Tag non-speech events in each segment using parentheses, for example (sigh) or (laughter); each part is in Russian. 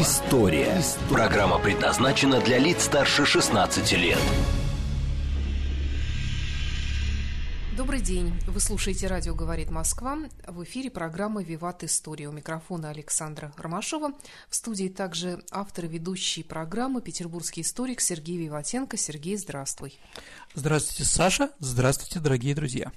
История». Программа предназначена для лиц старше 16 лет. Добрый день. Вы слушаете «Радио говорит Москва». В эфире программа «Виват История». У микрофона Александра Ромашова. В студии также автор и ведущий программы петербургский историк Сергей Виватенко. Сергей, здравствуй. Здравствуйте, Саша. Здравствуйте, дорогие друзья.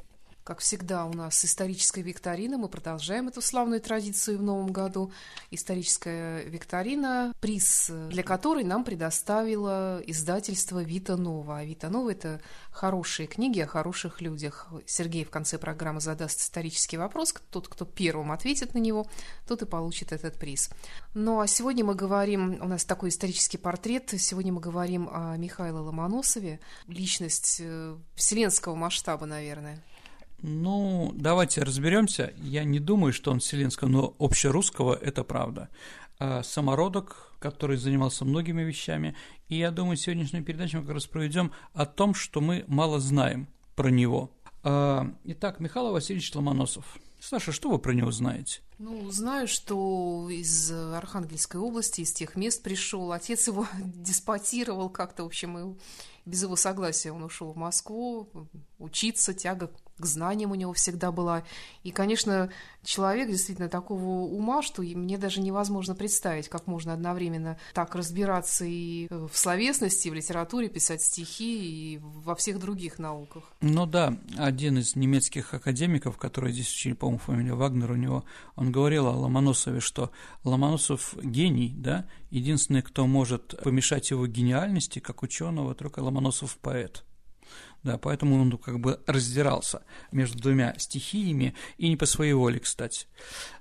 Как всегда, у нас историческая викторина. Мы продолжаем эту славную традицию в новом году. Историческая викторина, приз для которой нам предоставило издательство «Вита Нова». А «Вита Нова» — это хорошие книги о хороших людях. Сергей в конце программы задаст исторический вопрос. Тот, кто первым ответит на него, тот и получит этот приз. Ну а сегодня мы говорим, у нас такой исторический портрет, сегодня мы говорим о Михаиле Ломоносове, личность э, вселенского масштаба, наверное. Ну, давайте разберемся. Я не думаю, что он вселенского, но общерусского – это правда. А самородок, который занимался многими вещами. И я думаю, сегодняшнюю передачу мы как раз проведем о том, что мы мало знаем про него. А, итак, Михаил Васильевич Ломоносов. Саша, что вы про него знаете? Ну, знаю, что из Архангельской области, из тех мест пришел. Отец его (laughs) диспутировал как-то, в общем, и без его согласия он ушел в Москву учиться, тяга к знаниям у него всегда была. И, конечно, человек действительно такого ума, что мне даже невозможно представить, как можно одновременно так разбираться и в словесности, и в литературе, писать стихи, и во всех других науках. Ну да, один из немецких академиков, который здесь учили, по-моему, фамилия Вагнер у него, он говорил о Ломоносове, что Ломоносов гений, да, единственный, кто может помешать его гениальности, как ученого, только Ломоносов поэт. Да, поэтому он как бы раздирался между двумя стихиями, и не по своей воле, кстати.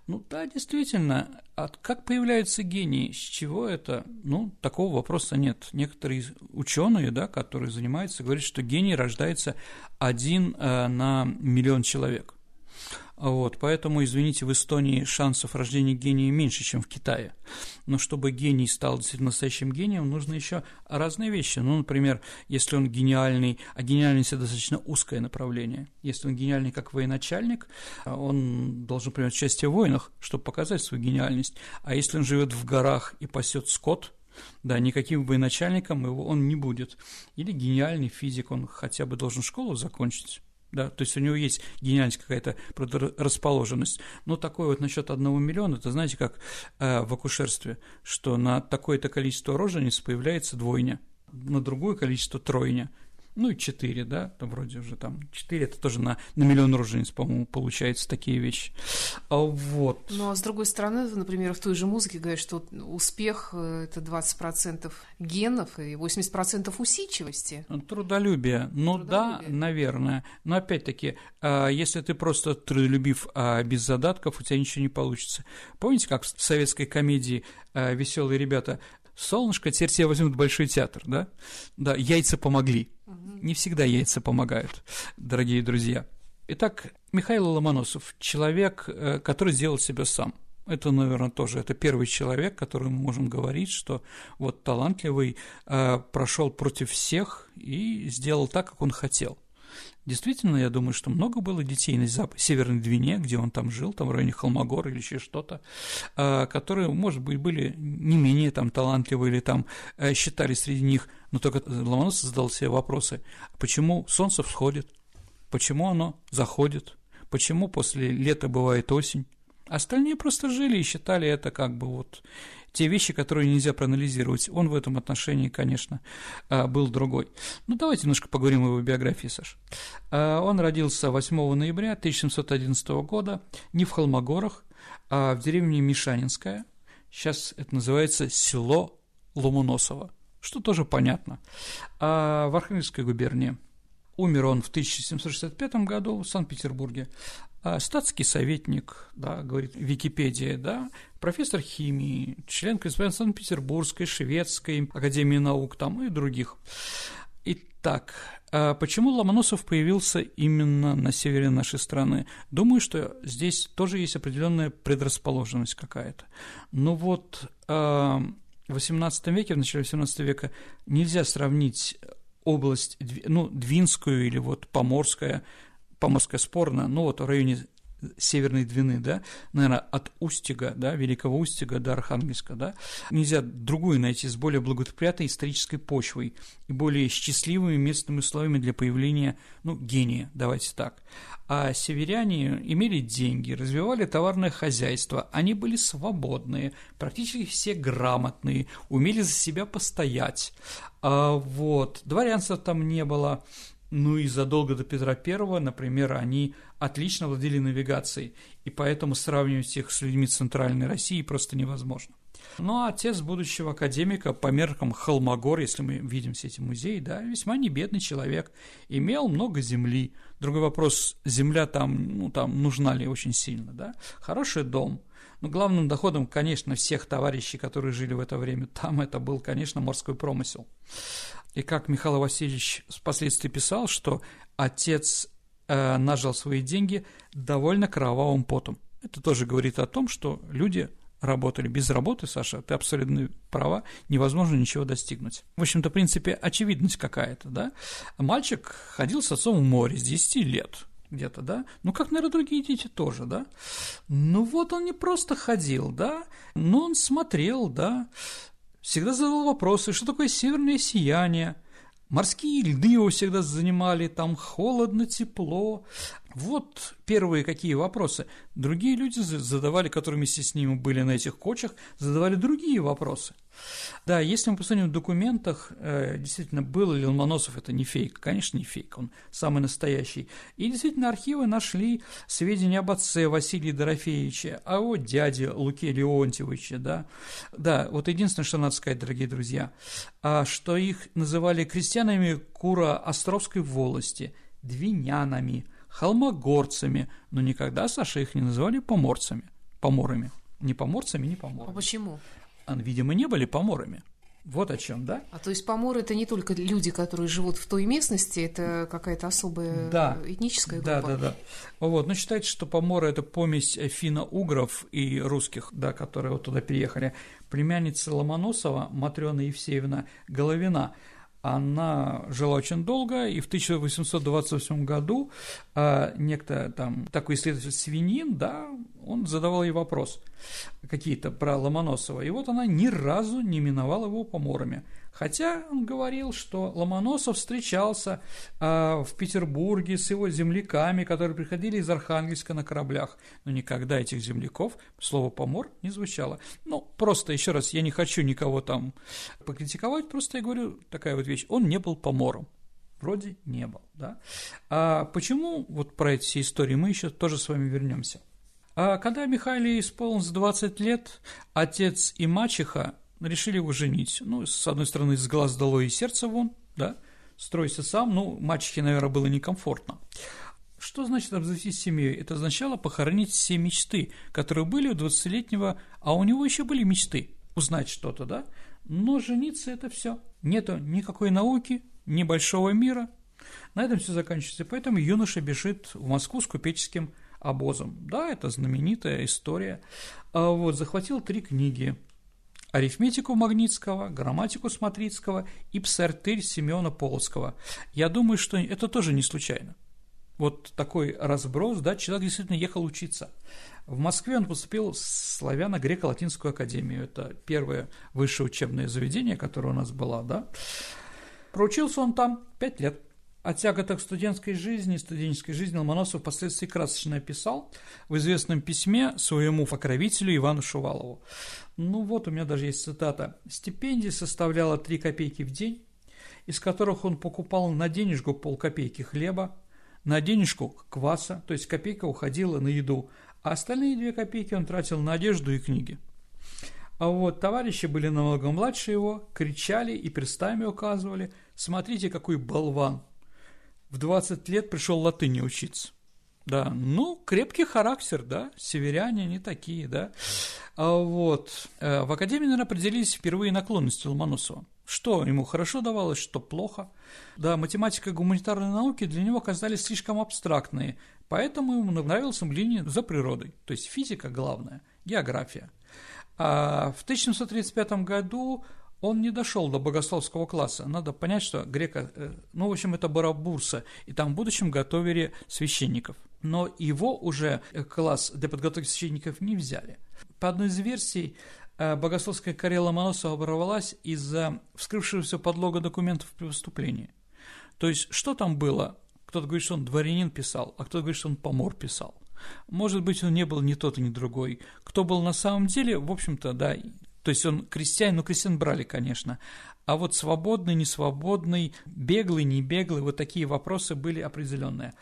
Ну да, действительно, от как появляются гении, с чего это? Ну, такого вопроса нет. Некоторые ученые, да, которые занимаются, говорят, что гений рождается один э, на миллион человек. Вот, поэтому, извините, в Эстонии шансов рождения гения меньше, чем в Китае. Но чтобы гений стал действительно настоящим гением, нужно еще разные вещи. Ну, например, если он гениальный, а гениальность – это достаточно узкое направление. Если он гениальный как военачальник, он должен принимать участие в войнах, чтобы показать свою гениальность. А если он живет в горах и пасет скот – да, никаким военачальником его он не будет. Или гениальный физик, он хотя бы должен школу закончить да, то есть у него есть гениальность какая-то расположенность. Но такое вот насчет одного миллиона, это знаете, как э, в акушерстве, что на такое-то количество рожениц появляется двойня, на другое количество тройня ну и 4, да, там вроде уже там 4, это тоже на, на миллион рожениц, по-моему, получается такие вещи. А вот. Ну, а с другой стороны, например, в той же музыке говорят, что успех э, – это 20% генов и 80% усидчивости. Ну, трудолюбие, ну Трудолюбие. да, наверное, но опять-таки, а, если ты просто трудолюбив а без задатков, у тебя ничего не получится. Помните, как в советской комедии а, «Веселые ребята» солнышко, теперь тебя возьмут большой театр, да? Да, яйца помогли. Не всегда яйца помогают, дорогие друзья. Итак, Михаил Ломоносов – человек, э, который сделал себя сам. Это, наверное, тоже это первый человек, который мы можем говорить, что вот талантливый э, прошел против всех и сделал так, как он хотел. Действительно, я думаю, что много было детей на Зап... Северной Двине, где он там жил, там в районе Холмогора или еще что-то, а, которые, может быть, были не менее там талантливые или там э, считали среди них, но только Ломоносов задал себе вопросы, почему солнце всходит, почему оно заходит, почему после лета бывает осень, Остальные просто жили и считали это как бы вот те вещи, которые нельзя проанализировать. Он в этом отношении, конечно, а, был другой. Ну, давайте немножко поговорим о его биографии, Саш. А, он родился 8 ноября 1711 года не в Холмогорах, а в деревне Мишанинская. Сейчас это называется село Ломоносово, что тоже понятно. А в Архангельской губернии. Умер он в 1765 году в Санкт-Петербурге. А, статский советник, да, говорит Википедия, да, профессор химии, член корреспондент Санкт-Петербургской, Шведской Академии наук там и других. Итак, а почему Ломоносов появился именно на севере нашей страны? Думаю, что здесь тоже есть определенная предрасположенность какая-то. Но вот а, в XVIII веке, в начале XVIII века нельзя сравнить область, ну, Двинскую или вот Поморская, Поморская спорная, ну, вот в районе Северной Двины, да, наверное, от Устига, да, Великого Устига до Архангельска, да, нельзя другую найти с более благоприятной исторической почвой и более счастливыми местными условиями для появления, ну, гения, давайте так. А северяне имели деньги, развивали товарное хозяйство, они были свободные, практически все грамотные, умели за себя постоять. А вот, дворянства там не было, ну и задолго до Петра I, например, они отлично владели навигацией, и поэтому сравнивать их с людьми Центральной России просто невозможно. Ну а отец будущего академика по меркам Холмогор, если мы видим все эти музеи, да, весьма не бедный человек, имел много земли. Другой вопрос, земля там, ну, там нужна ли очень сильно, да? Хороший дом. Но главным доходом, конечно, всех товарищей, которые жили в это время там, это был, конечно, морской промысел. И как Михаил Васильевич впоследствии писал, что отец э, нажил свои деньги довольно кровавым потом. Это тоже говорит о том, что люди работали. Без работы, Саша, ты абсолютно права, невозможно ничего достигнуть. В общем-то, в принципе, очевидность какая-то, да? Мальчик ходил с отцом в море с 10 лет где-то, да? Ну, как, наверное, другие дети тоже, да? Ну, вот он не просто ходил, да? Но он смотрел, да? всегда задавал вопросы, что такое северное сияние, морские льды его всегда занимали, там холодно, тепло, вот первые какие вопросы. Другие люди задавали, которые вместе с ним были на этих кочах, задавали другие вопросы. Да, если мы посмотрим в документах, э, действительно, был ли Ломоносов, это не фейк, конечно, не фейк, он самый настоящий. И действительно, архивы нашли сведения об отце Василии Дорофеевиче, о его дяде Луке Леонтьевиче, да. Да, вот единственное, что надо сказать, дорогие друзья, а, что их называли крестьянами Кура Островской волости, двинянами – холмогорцами, но никогда, Саша, их не называли поморцами, поморами. Не поморцами, не поморами. А почему? Они, видимо, не были поморами. Вот о чем, да? А то есть поморы это не только люди, которые живут в той местности, это какая-то особая да. этническая группа. Да, да, да. Вот, но считается, что поморы это помесь финно-угров и русских, да, которые вот туда переехали. Племянница Ломоносова Матрена Евсеевна Головина она жила очень долго, и в 1828 году э, некто там, такой исследователь Свинин, да, он задавал ей вопрос какие-то про Ломоносова, и вот она ни разу не миновала его поморами. Хотя он говорил, что Ломоносов встречался э, в Петербурге с его земляками, которые приходили из Архангельска на кораблях, но никогда этих земляков слово «помор» не звучало. Ну, просто еще раз, я не хочу никого там покритиковать, просто я говорю такая вот вещь, он не был помором. Вроде не был, да. А почему вот про эти все истории мы еще тоже с вами вернемся. А когда Михаиле исполнилось 20 лет, отец и мачеха решили его женить. Ну, с одной стороны, с глаз долой и сердце вон, да, стройся сам, ну, мачехе, наверное, было некомфортно. Что значит обзавестись семьей? Это означало похоронить все мечты, которые были у 20-летнего, а у него еще были мечты узнать что-то, да? Но жениться это все. Нету никакой науки, ни большого мира. На этом все заканчивается. Поэтому юноша бежит в Москву с купеческим обозом. Да, это знаменитая история. А вот, захватил три книги арифметику Магнитского, грамматику Смотрицкого и псартырь Семена Полоцкого. Я думаю, что это тоже не случайно. Вот такой разброс, да, человек действительно ехал учиться. В Москве он поступил в Славяно-Греко-Латинскую академию. Это первое высшее учебное заведение, которое у нас было, да. Проучился он там пять лет. О тяготах студентской жизни, студенческой жизни Ломоносов впоследствии красочно описал в известном письме своему покровителю Ивану Шувалову. Ну вот, у меня даже есть цитата. «Стипендия составляла 3 копейки в день, из которых он покупал на денежку полкопейки хлеба, на денежку кваса, то есть копейка уходила на еду, а остальные две копейки он тратил на одежду и книги. А вот товарищи были намного младше его, кричали и перстами указывали, смотрите, какой болван, в 20 лет пришел латыни учиться. Да, ну, крепкий характер, да, северяне они такие, да. А вот, э, в Академии, наверное, определились впервые наклонности Ломоносова. Что ему хорошо давалось, что плохо. Да, математика и гуманитарные науки для него казались слишком абстрактные, поэтому ему нравился мнение за природой, то есть физика главная, география. А в 1735 году он не дошел до богословского класса. Надо понять, что грека, э, ну, в общем, это Барабурса, и там в будущем готовили священников. Но его уже э, класс для подготовки священников не взяли. По одной из версий, э, богословская карьера Ломоносова оборвалась из-за вскрывшегося подлога документов при выступлении. То есть, что там было? Кто-то говорит, что он дворянин писал, а кто-то говорит, что он помор писал. Может быть, он не был ни тот, ни другой. Кто был на самом деле, в общем-то, да, то есть он крестьянин, ну, крестьян брали, конечно. А вот свободный, несвободный, беглый, не беглый, вот такие вопросы были определенные.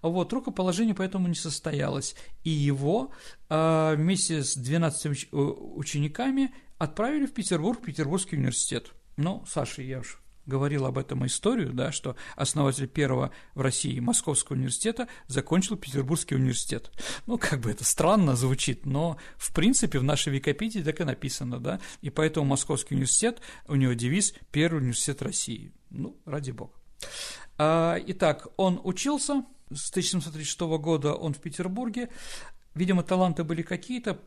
Вот, рукоположение поэтому не состоялось. И его э, вместе с 12 уч- учениками отправили в Петербург, в Петербургский университет. Ну, Саша, я уж говорил об этом историю, да, что основатель первого в России Московского университета закончил Петербургский университет. Ну, как бы это странно звучит, но в принципе в нашей Википедии так и написано, да, и поэтому Московский университет, у него девиз «Первый университет России». Ну, ради бога. А, итак, он учился, с 1736 года он в Петербурге, видимо, таланты были какие-то,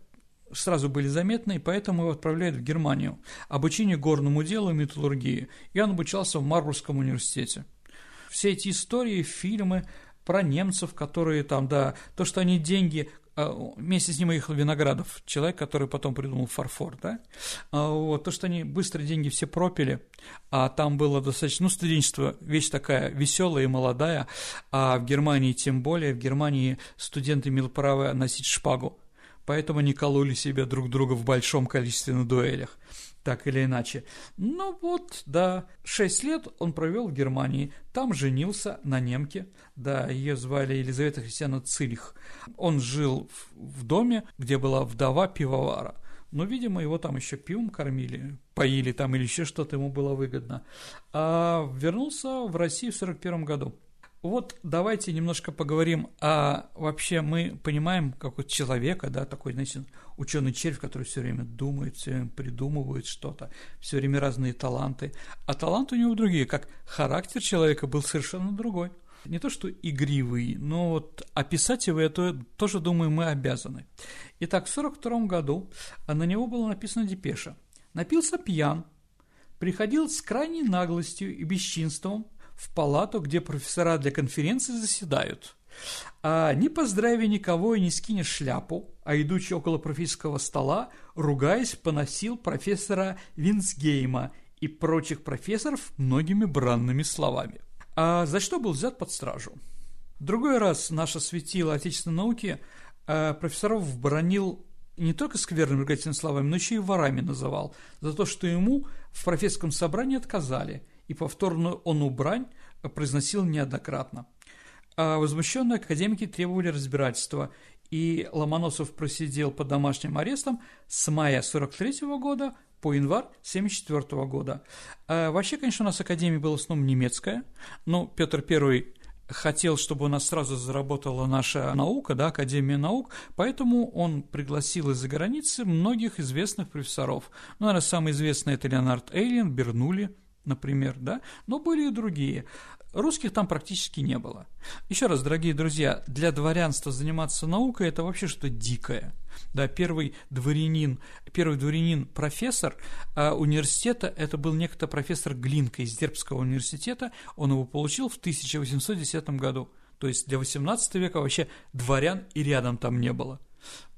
сразу были заметны, и поэтому его отправляют в Германию, обучение горному делу и металлургии, и он обучался в Марбургском университете. Все эти истории, фильмы про немцев, которые там, да, то, что они деньги, а, вместе с ним уехал Виноградов, человек, который потом придумал фарфор, да, а, вот, то, что они быстро деньги все пропили, а там было достаточно, ну, студенчество, вещь такая веселая и молодая, а в Германии тем более, в Германии студенты имели право носить шпагу, поэтому они кололи себя друг друга в большом количестве на дуэлях, так или иначе. Ну вот, да, шесть лет он провел в Германии, там женился на немке, да, ее звали Елизавета Христиана Цильх. Он жил в, доме, где была вдова пивовара. Но, видимо, его там еще пивом кормили, поили там или еще что-то ему было выгодно. А вернулся в Россию в 1941 году. Вот давайте немножко поговорим о вообще мы понимаем как вот человека, да, такой, знаете, ученый червь, который все время думает, все время придумывает что-то, все время разные таланты. А таланты у него другие, как характер человека был совершенно другой. Не то что игривый, но вот описать его я то, тоже, думаю, мы обязаны. Итак, в 1942 году на него было написано депеша. Напился пьян, приходил с крайней наглостью и бесчинством в палату, где профессора для конференции заседают. А не поздравя никого и не скинешь шляпу, а идучи около профессорского стола, ругаясь, поносил профессора Винсгейма и прочих профессоров многими бранными словами. А за что был взят под стражу? Другой раз наше светило отечественной науки а, профессоров бронил не только скверными ругательными словами, но еще и ворами называл, за то, что ему в профессорском собрании отказали – и повторную он убрань произносил неоднократно. А возмущенные академики требовали разбирательства, и Ломоносов просидел под домашним арестом с мая 43 года по январь 74 года. А вообще, конечно, у нас академия была в основном немецкая, но Петр I хотел, чтобы у нас сразу заработала наша наука, да, Академия наук, поэтому он пригласил из-за границы многих известных профессоров. Ну, наверное, самый известный – это Леонард Эйлин, Бернули, например, да, но были и другие. Русских там практически не было. Еще раз, дорогие друзья, для дворянства заниматься наукой – это вообще что-то дикое. Да, первый дворянин, первый дворянин профессор а университета – это был некто профессор Глинка из Дербского университета. Он его получил в 1810 году. То есть для 18 века вообще дворян и рядом там не было.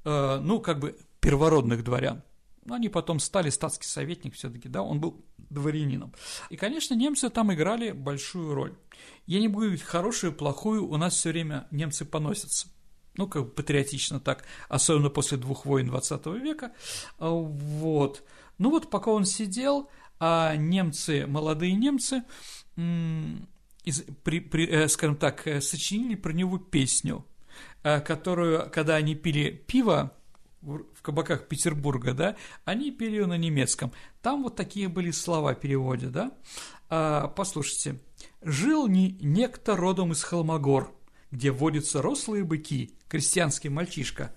А, ну, как бы первородных дворян. Но они потом стали статский советник все-таки, да, он был дворянином. И, конечно, немцы там играли большую роль. Я не буду говорить хорошую, плохую, у нас все время немцы поносятся. Ну, как бы патриотично так, особенно после двух войн 20 века. А, вот. Ну вот, пока он сидел, а немцы, молодые немцы, из, при, при, э, скажем так, э, сочинили про него песню, э, которую, когда они пили пиво, в кабаках Петербурга, да, они пели ее на немецком. Там вот такие были слова в переводе, да. А, послушайте. «Жил не некто родом из Холмогор, где водятся рослые быки, крестьянский мальчишка.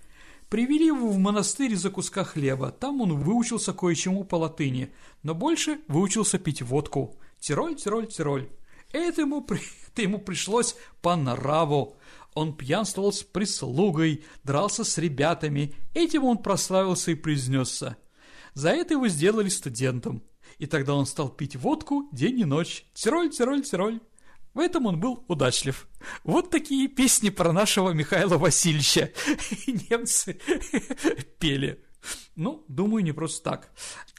Привели его в монастырь за куска хлеба. Там он выучился кое-чему по латыни, но больше выучился пить водку. Тироль, Тироль, Тироль. Это ему, (laughs) это ему пришлось по нраву. Он пьянствовал с прислугой, дрался с ребятами. Этим он прославился и произнесся. За это его сделали студентом. И тогда он стал пить водку день и ночь. Тироль, Тироль, Тироль. В этом он был удачлив. Вот такие песни про нашего Михаила Васильевича (laughs) немцы (laughs) пели. Ну, думаю, не просто так.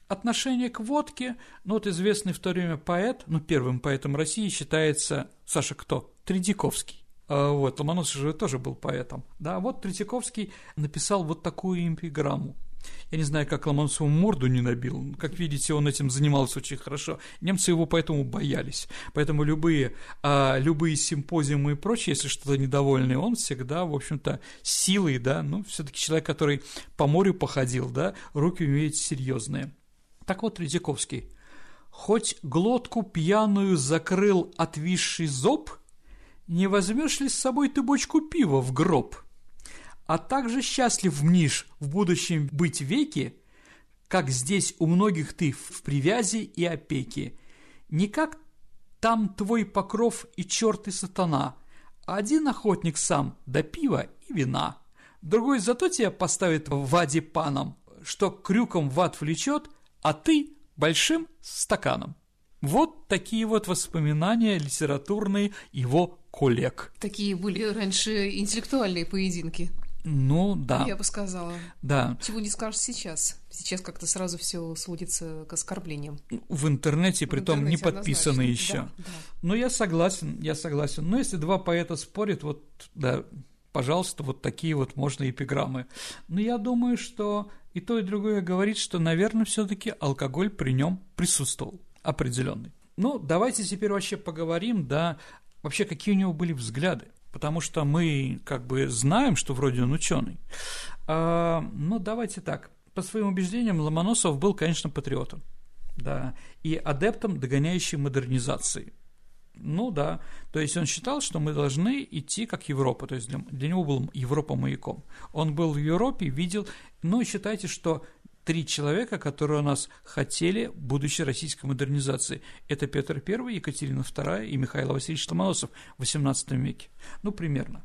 Отношение к водке, ну вот известный в то время поэт, ну первым поэтом России считается, Саша, кто? Тредяковский. А, вот, Ломоносов же тоже был поэтом. Да, вот Третьяковский написал вот такую эпиграмму. Я не знаю, как Ломоносову морду не набил. Как видите, он этим занимался очень хорошо. Немцы его поэтому боялись. Поэтому любые, а, любые симпозиумы и прочее, если что-то недовольный, он всегда, в общем-то, силой, да, ну, все-таки человек, который по морю походил, да, руки умеет серьезные. Так вот, Третьяковский. Хоть глотку пьяную закрыл отвисший зоб, не возьмешь ли с собой ты бочку пива в гроб? а также счастлив мнишь в будущем быть веки, как здесь у многих ты в привязи и опеке. Не как там твой покров и черт и сатана, а один охотник сам до пива и вина. Другой зато тебя поставит в ваде паном, что крюком в ад влечет, а ты большим стаканом. Вот такие вот воспоминания литературные его коллег. Такие были раньше интеллектуальные поединки. Ну, да. Я бы сказала. Да. Чего не скажешь сейчас. Сейчас как-то сразу все сводится к оскорблениям. В интернете, при том не подписаны еще. Да, да. Ну, я согласен, я согласен. Но если два поэта спорят, вот, да, пожалуйста, вот такие вот можно эпиграммы. Но я думаю, что и то, и другое говорит, что, наверное, все-таки алкоголь при нем присутствовал определенный. Ну, давайте теперь вообще поговорим, да, вообще какие у него были взгляды потому что мы как бы знаем, что вроде он ученый. А, но давайте так. По своим убеждениям, Ломоносов был, конечно, патриотом, да, и адептом догоняющей модернизации. Ну да, то есть он считал, что мы должны идти как Европа, то есть для, для него был Европа маяком. Он был в Европе, видел, и считайте, что три человека, которые у нас хотели будущей российской модернизации. Это Петр I, Екатерина II и Михаил Васильевич Ломоносов в XVIII веке. Ну, примерно.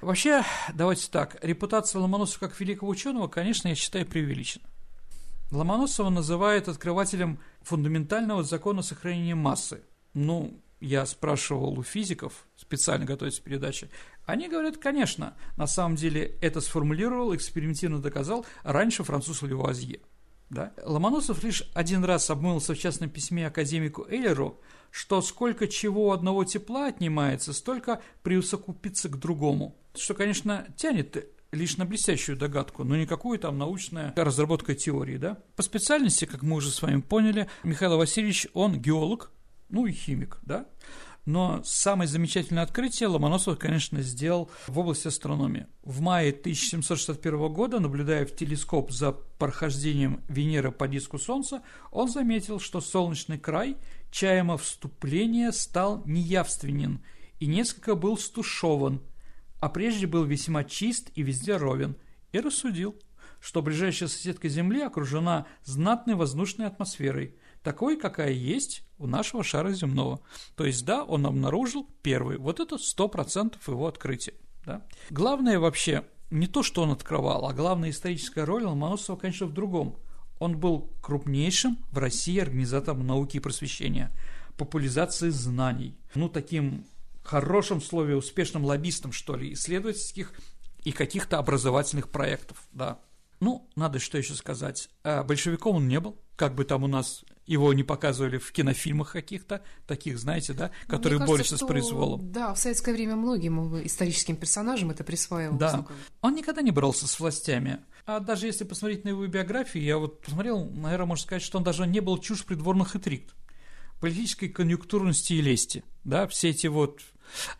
Вообще, давайте так, репутация Ломоносова как великого ученого, конечно, я считаю преувеличена. Ломоносова называют открывателем фундаментального закона сохранения массы. Ну, я спрашивал у физиков, специально готовясь к передаче, они говорят, конечно, на самом деле это сформулировал, экспериментивно доказал раньше француз Левуазье. Да? Ломоносов лишь один раз обмылся в частном письме академику Эйлеру, что сколько чего одного тепла отнимается, столько приусокупится к другому. Что, конечно, тянет лишь на блестящую догадку, но никакую там научная разработка теории. Да? По специальности, как мы уже с вами поняли, Михаил Васильевич, он геолог, ну и химик, да? Но самое замечательное открытие Ломоносов, конечно, сделал в области астрономии. В мае 1761 года, наблюдая в телескоп за прохождением Венеры по диску Солнца, он заметил, что солнечный край чаемо вступления стал неявственен и несколько был стушеван, а прежде был весьма чист и везде ровен, и рассудил, что ближайшая соседка Земли окружена знатной воздушной атмосферой – такой, какая есть у нашего шара земного. То есть, да, он обнаружил первый. Вот это сто процентов его открытие. Да? Главное вообще не то, что он открывал, а главная историческая роль Ломоносова, конечно, в другом. Он был крупнейшим в России организатором науки и просвещения, популяризации знаний, ну, таким хорошем слове, успешным лоббистом, что ли, исследовательских и каких-то образовательных проектов, да. Ну, надо что еще сказать. А большевиком он не был, как бы там у нас его не показывали в кинофильмах каких-то, таких, знаете, да, ну, которые кажется, борются что, с произволом. Да, в советское время многим историческим персонажам это присваивалось. Да, он никогда не боролся с властями. А даже если посмотреть на его биографию, я вот посмотрел, наверное, можно сказать, что он даже не был чушь придворных интриг, политической конъюнктурности и лести, да, все эти вот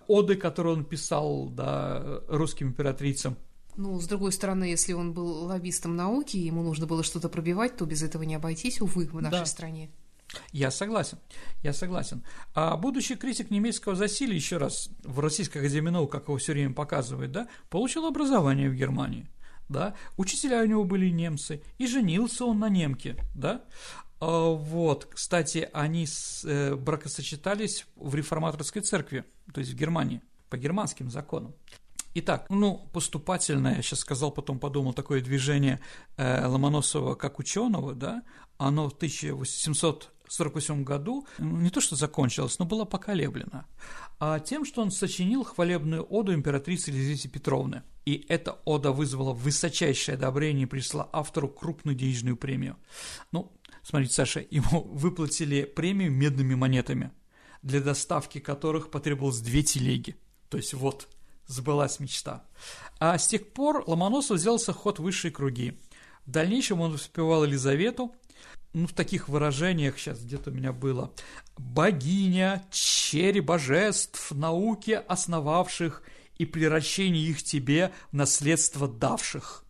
оды, которые он писал, да, русским императрицам, ну, с другой стороны, если он был лоббистом науки, ему нужно было что-то пробивать, то без этого не обойтись, увы, в нашей да. стране. Я согласен, я согласен. А будущий критик немецкого засилия, еще раз, в Российской Академии наук, как его все время показывает, да, получил образование в Германии. да, учителя у него были немцы, и женился он на немке, да, а, вот, кстати, они с, э, бракосочетались в реформаторской церкви, то есть в Германии, по германским законам. Итак, ну, поступательное, я сейчас сказал, потом подумал, такое движение э, Ломоносова как ученого, да, оно в 1748 году ну, не то что закончилось, но было поколеблено, а тем, что он сочинил хвалебную оду императрицы Елизаветы Петровны. И эта ода вызвала высочайшее одобрение и прислала автору крупную денежную премию. Ну, смотрите, Саша, ему (laughs) выплатили премию медными монетами, для доставки которых потребовалось две телеги. То есть вот – сбылась мечта. А с тех пор Ломоносов взялся ход высшие круги. В дальнейшем он воспевал Елизавету, ну, в таких выражениях сейчас где-то у меня было «богиня, черри божеств, науки основавших и приращение их тебе в наследство давших.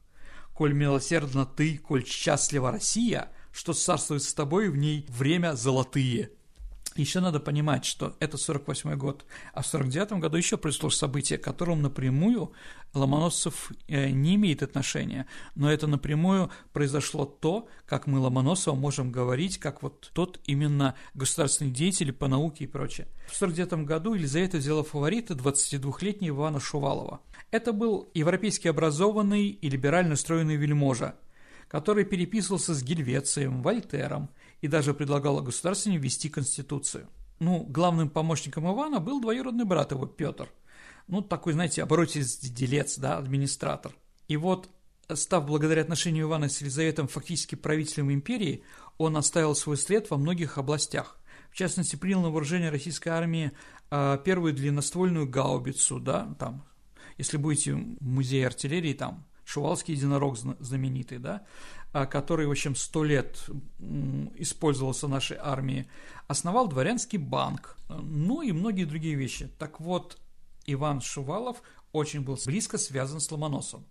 Коль милосердна ты, коль счастлива Россия, что царствует с тобой в ней время золотые». Еще надо понимать, что это 48 год, а в 49 году еще произошло событие, к которому напрямую Ломоносов э, не имеет отношения, но это напрямую произошло то, как мы Ломоносова можем говорить, как вот тот именно государственный деятель по науке и прочее. В 49 году Елизавета взяла фаворита 22-летнего Ивана Шувалова. Это был европейски образованный и либерально настроенный вельможа, который переписывался с Гельвецием, Вольтером – и даже предлагала государственне ввести конституцию. Ну, главным помощником Ивана был двоюродный брат его, Петр. Ну, такой, знаете, оборотец-делец, да, администратор. И вот, став благодаря отношению Ивана с Елизаветом фактически правителем империи, он оставил свой след во многих областях. В частности, принял на вооружение российской армии э, первую длинноствольную гаубицу, да, там, если будете в музее артиллерии, там, Шувалский единорог знаменитый, да, который, в общем, сто лет использовался нашей армией, основал дворянский банк, ну и многие другие вещи. Так вот, Иван Шувалов очень был близко связан с Ломоносовым.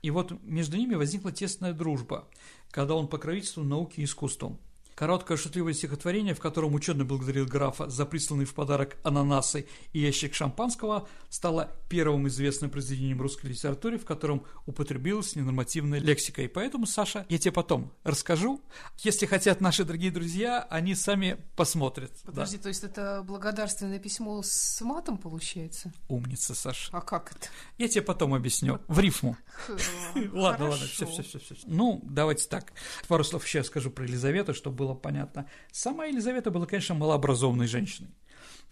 И вот между ними возникла тесная дружба, когда он покровительствовал науке и искусству. Короткое шутливое стихотворение, в котором ученый благодарил графа за присланный в подарок ананасы и ящик шампанского, стало первым известным произведением русской литературы, в котором употребилась ненормативная лексика. И поэтому, Саша, я тебе потом расскажу. Если хотят наши дорогие друзья, они сами посмотрят. Подожди, да. то есть это благодарственное письмо с матом получается? Умница, Саша. А как это? Я тебе потом объясню. В рифму. (laughs) Ладно, ладно, все, все, все. Ну, давайте так. Пару слов еще скажу про Елизавету, чтобы было понятно. Сама Елизавета была, конечно, малообразованной женщиной.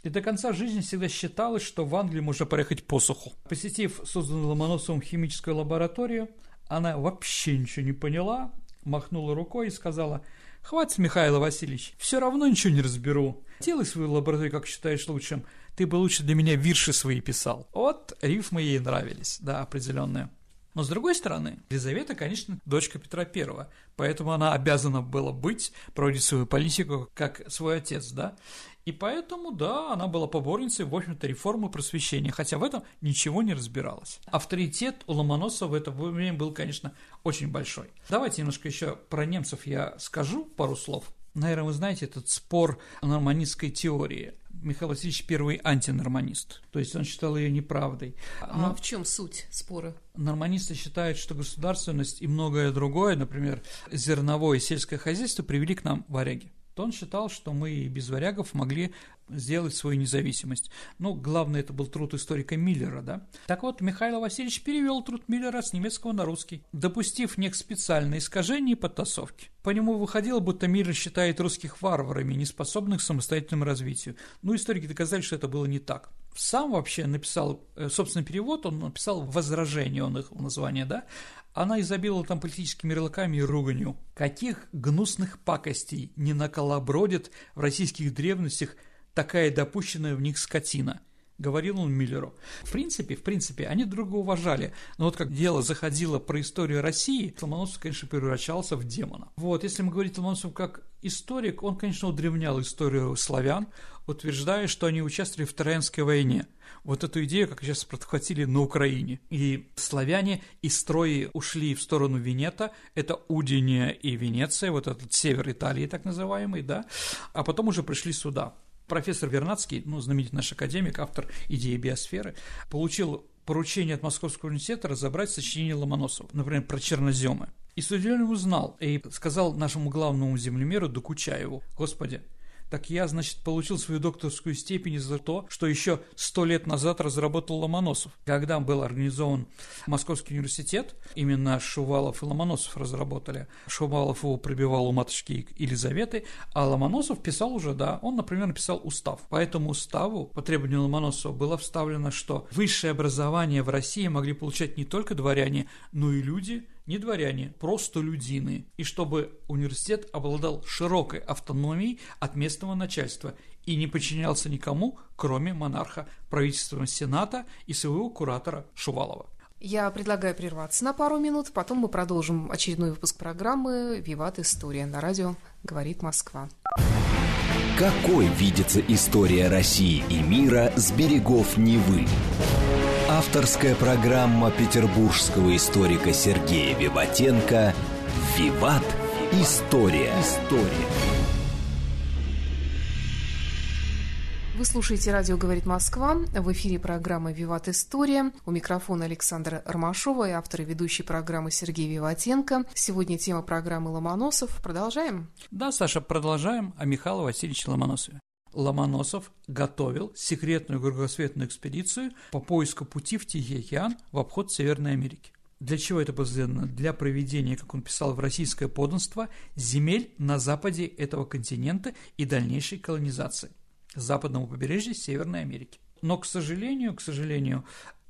И до конца жизни всегда считалось, что в Англии можно проехать по суху. Посетив созданную Ломоносовым химическую лабораторию, она вообще ничего не поняла, махнула рукой и сказала «Хватит, Михаил Васильевич, все равно ничего не разберу. Делай свою лабораторию, как считаешь лучшим. Ты бы лучше для меня вирши свои писал». Вот рифмы ей нравились, да, определенные. Но с другой стороны, Елизавета, конечно, дочка Петра I, поэтому она обязана была быть, проводить свою политику как свой отец, да. И поэтому, да, она была поборницей, в общем-то, реформы просвещения, хотя в этом ничего не разбиралась. Авторитет у Ломоносова в это время был, конечно, очень большой. Давайте немножко еще про немцев я скажу пару слов. Наверное, вы знаете этот спор норманистской теории. Михаил Васильевич первый антинорманист, то есть он считал ее неправдой. А Но в чем суть спора? Норманисты считают, что государственность и многое другое, например, зерновое и сельское хозяйство, привели к нам варяги то он считал, что мы без варягов могли сделать свою независимость. Ну, главное, это был труд историка Миллера, да. Так вот, Михаил Васильевич перевел труд Миллера с немецкого на русский, допустив нек специальные искажения и подтасовки. По нему выходило, будто Миллер считает русских варварами, неспособных к самостоятельному развитию. Ну, историки доказали, что это было не так. Сам вообще написал, э, собственный перевод, он написал «Возражение», он их название, да, она изобиловала там политическими ярлыками и руганью. Каких гнусных пакостей не наколобродит в российских древностях такая допущенная в них скотина – говорил он Миллеру. В принципе, в принципе, они друга уважали, но вот как дело заходило про историю России, Ломоносов, конечно, превращался в демона. Вот, если мы говорим Ломоносов как историк, он, конечно, удревнял историю славян, утверждая, что они участвовали в Троянской войне. Вот эту идею, как сейчас подхватили на Украине. И славяне из строи ушли в сторону Венета, это Удиния и Венеция, вот этот север Италии так называемый, да, а потом уже пришли сюда. Профессор Вернадский, ну, знаменитый наш академик, автор идеи биосферы, получил поручение от Московского университета разобрать сочинение Ломоносова, например, про черноземы. И с удивлением узнал и сказал нашему главному землемеру Докучаеву, «Господи, так я, значит, получил свою докторскую степень за то, что еще сто лет назад разработал Ломоносов. Когда был организован Московский университет, именно Шувалов и Ломоносов разработали. Шувалов его пробивал у матушки Елизаветы, а Ломоносов писал уже, да, он, например, написал устав. По этому уставу, по требованию Ломоносова, было вставлено, что высшее образование в России могли получать не только дворяне, но и люди, не дворяне, просто людины, и чтобы университет обладал широкой автономией от местного начальства и не подчинялся никому, кроме монарха, правительства Сената и своего куратора Шувалова. Я предлагаю прерваться на пару минут, потом мы продолжим очередной выпуск программы «Виват История» на радио «Говорит Москва». Какой видится история России и мира с берегов Невы? Авторская программа петербургского историка Сергея Виватенко «Виват. История». История. Вы слушаете «Радио говорит Москва». В эфире программа «Виват История». У микрофона Александра Ромашова и автор и ведущий программы Сергей Виватенко. Сегодня тема программы «Ломоносов». Продолжаем? Да, Саша, продолжаем о Михаиле Васильевиче Ломоносове. Ломоносов готовил секретную кругосветную экспедицию по поиску пути в Тихий океан в обход Северной Америки. Для чего это было сделано? Для проведения, как он писал, в российское подданство земель на западе этого континента и дальнейшей колонизации западного побережья Северной Америки. Но, к сожалению, к сожалению,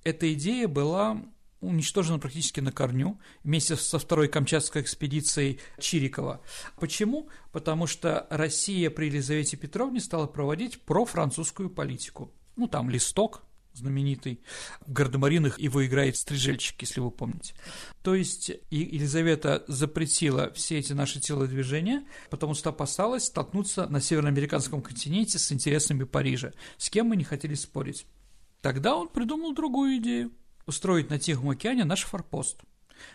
эта идея была уничтожена практически на корню вместе со второй Камчатской экспедицией Чирикова. Почему? Потому что Россия при Елизавете Петровне стала проводить профранцузскую политику. Ну, там листок, знаменитый. В «Гардемаринах» его играет стрижельчик, если вы помните. То есть Елизавета запретила все эти наши телодвижения, потому что опасалась столкнуться на североамериканском континенте с интересами Парижа, с кем мы не хотели спорить. Тогда он придумал другую идею устроить на Тихом океане наш форпост.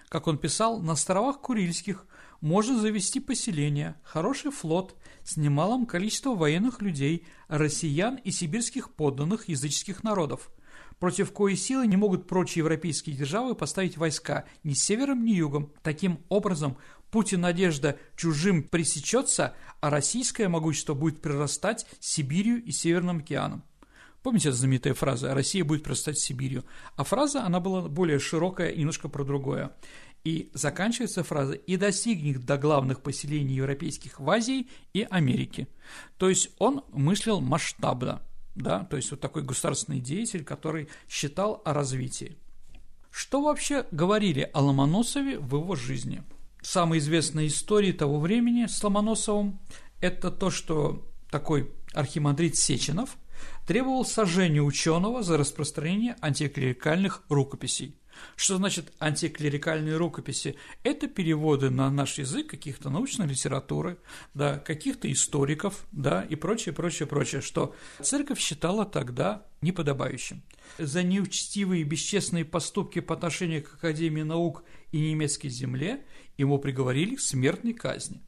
Как он писал, на островах Курильских можно завести поселение, хороший флот с немалым количеством военных людей, россиян и сибирских подданных языческих народов, против коей силы не могут прочие европейские державы поставить войска ни севером, ни югом. Таким образом, путь и надежда чужим пресечется, а российское могущество будет прирастать Сибирью и Северным океаном. Помните знаменитая фраза «Россия будет простать Сибирью»? А фраза, она была более широкая, немножко про другое. И заканчивается фраза «и достигнет до главных поселений европейских в Азии и Америке». То есть он мыслил масштабно, да, то есть вот такой государственный деятель, который считал о развитии. Что вообще говорили о Ломоносове в его жизни? Самые известные истории того времени с Ломоносовым – это то, что такой архимандрит Сеченов – требовал сожжения ученого за распространение антиклерикальных рукописей. Что значит антиклерикальные рукописи? Это переводы на наш язык каких-то научной литературы, да, каких-то историков, да, и прочее, прочее, прочее, что церковь считала тогда неподобающим. За неучтивые и бесчестные поступки по отношению к Академии наук и немецкой земле ему приговорили к смертной казни.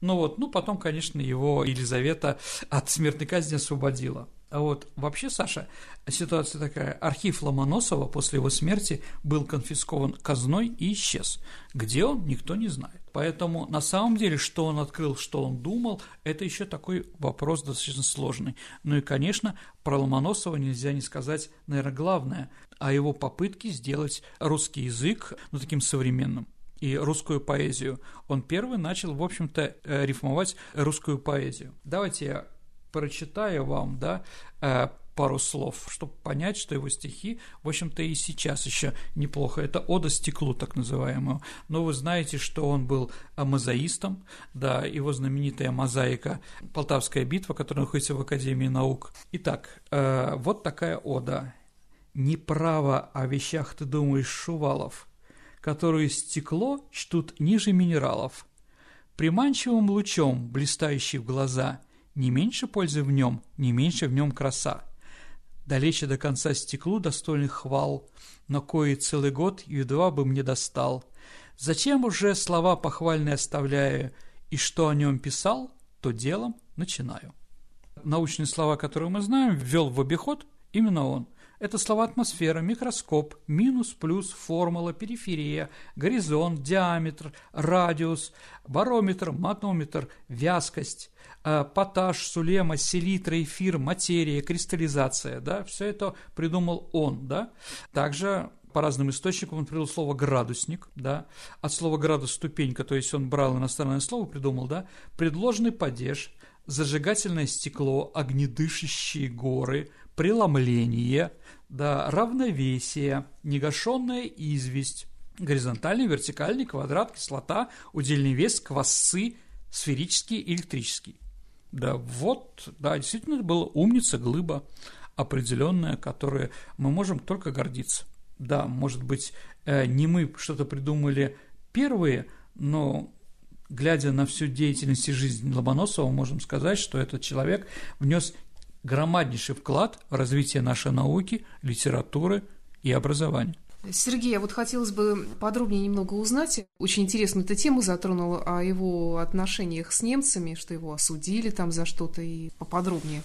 Ну вот, ну потом, конечно, его Елизавета от смертной казни освободила. А вот вообще, Саша, ситуация такая. Архив Ломоносова после его смерти был конфискован казной и исчез. Где он, никто не знает. Поэтому на самом деле, что он открыл, что он думал, это еще такой вопрос достаточно сложный. Ну и, конечно, про Ломоносова нельзя не сказать, наверное, главное, о его попытке сделать русский язык, ну, таким современным и русскую поэзию. Он первый начал, в общем-то, э, рифмовать русскую поэзию. Давайте я прочитаю вам, да, э, пару слов, чтобы понять, что его стихи, в общем-то, и сейчас еще неплохо. Это «Ода стеклу», так называемую. Но вы знаете, что он был мозаистом, да, его знаменитая мозаика «Полтавская битва», которая находится в Академии наук. Итак, э, вот такая ода. «Неправо о вещах ты думаешь, Шувалов, которые стекло чтут ниже минералов. Приманчивым лучом, блистающий в глаза – не меньше пользы в нем, не меньше в нем краса. Далече до конца стеклу достойных хвал, но кое целый год едва бы мне достал. Зачем уже слова похвальные оставляю, и что о нем писал, то делом начинаю. Научные слова, которые мы знаем, ввел в обиход именно он. Это слова атмосфера, микроскоп, минус, плюс, формула, периферия, горизонт, диаметр, радиус, барометр, манометр, вязкость, э, поташ, сулема, селитра, эфир, материя, кристаллизация, да, все это придумал он, да. Также по разным источникам он привел слово «градусник», да, от слова «градус» – ступенька, то есть он брал иностранное слово, придумал, да, предложенный падеж, зажигательное стекло, огнедышащие горы, преломление, да, равновесие, негашенная известь, горизонтальный, вертикальный, квадрат, кислота, удельный вес, квасцы, сферический, электрический. Да, вот, да, действительно, это была умница, глыба определенная, которой мы можем только гордиться. Да, может быть, э, не мы что-то придумали первые, но глядя на всю деятельность и жизнь Ломоносова, можем сказать, что этот человек внес громаднейший вклад в развитие нашей науки, литературы и образования. Сергей, а вот хотелось бы подробнее немного узнать. Очень интересную эту тему затронул о его отношениях с немцами, что его осудили там за что-то и поподробнее.